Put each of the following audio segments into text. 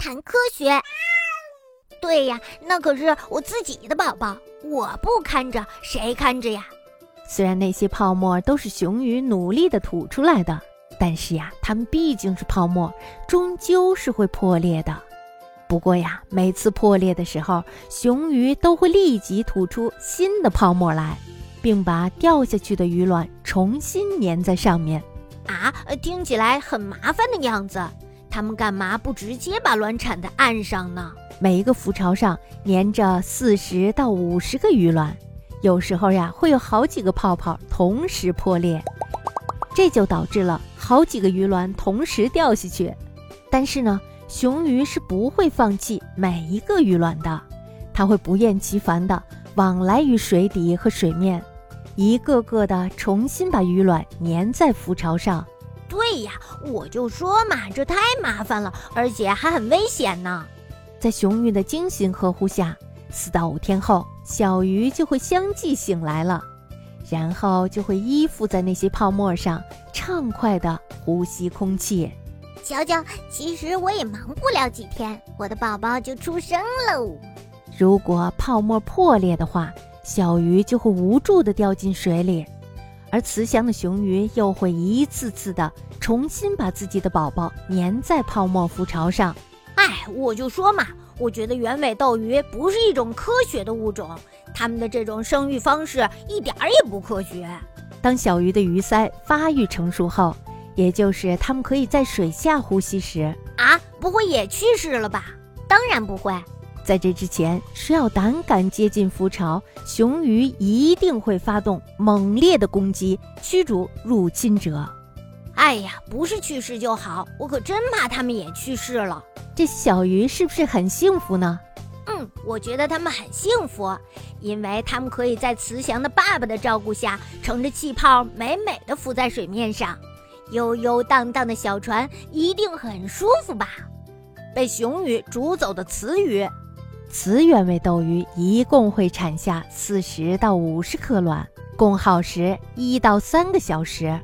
谈科学。对呀，那可是我自己的宝宝，我不看着谁看着呀？虽然那些泡沫都是雄鱼努力的吐出来的，但是呀，它们毕竟是泡沫，终究是会破裂的。不过呀，每次破裂的时候，雄鱼都会立即吐出新的泡沫来，并把掉下去的鱼卵重新粘在上面。啊，听起来很麻烦的样子。他们干嘛不直接把卵产在岸上呢？每一个浮巢上粘着四十到五十个鱼卵，有时候呀，会有好几个泡泡同时破裂，这就导致了好几个鱼卵同时掉下去。但是呢？雄鱼是不会放弃每一个鱼卵的，它会不厌其烦地往来于水底和水面，一个个的重新把鱼卵粘在浮巢上。对呀，我就说嘛，这太麻烦了，而且还很危险呢。在雄鱼的精心呵护下，四到五天后，小鱼就会相继醒来了，然后就会依附在那些泡沫上，畅快地呼吸空气。瞧瞧，其实我也忙不了几天，我的宝宝就出生喽。如果泡沫破裂的话，小鱼就会无助地掉进水里，而慈祥的雄鱼又会一次次的重新把自己的宝宝粘在泡沫浮巢上。哎，我就说嘛，我觉得圆尾斗鱼不是一种科学的物种，它们的这种生育方式一点儿也不科学。当小鱼的鱼鳃发育成熟后。也就是它们可以在水下呼吸时啊，不会也去世了吧？当然不会。在这之前，谁要胆敢接近浮巢，雄鱼一定会发动猛烈的攻击，驱逐入侵者。哎呀，不是去世就好，我可真怕他们也去世了。这小鱼是不是很幸福呢？嗯，我觉得它们很幸福，因为它们可以在慈祥的爸爸的照顾下，乘着气泡美美的浮在水面上。悠悠荡荡的小船一定很舒服吧？被雄鱼逐走的雌鱼，雌原尾斗鱼一共会产下四十到五十颗卵，共耗时一到三个小时。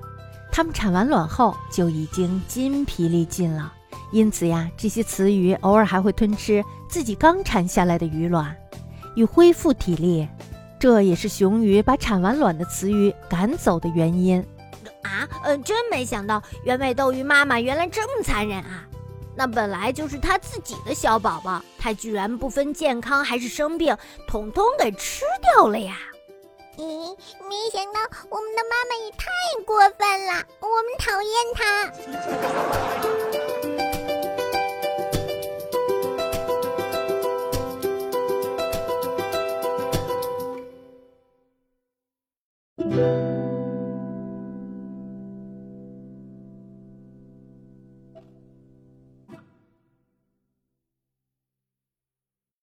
它们产完卵后就已经筋疲力尽了，因此呀，这些雌鱼偶尔还会吞吃自己刚产下来的鱼卵，以恢复体力。这也是雄鱼把产完卵的雌鱼赶走的原因。啊，嗯，真没想到原尾斗鱼妈妈原来这么残忍啊！那本来就是它自己的小宝宝，它居然不分健康还是生病，统统给吃掉了呀！咦，没想到我们的妈妈也太过分了，我们讨厌她。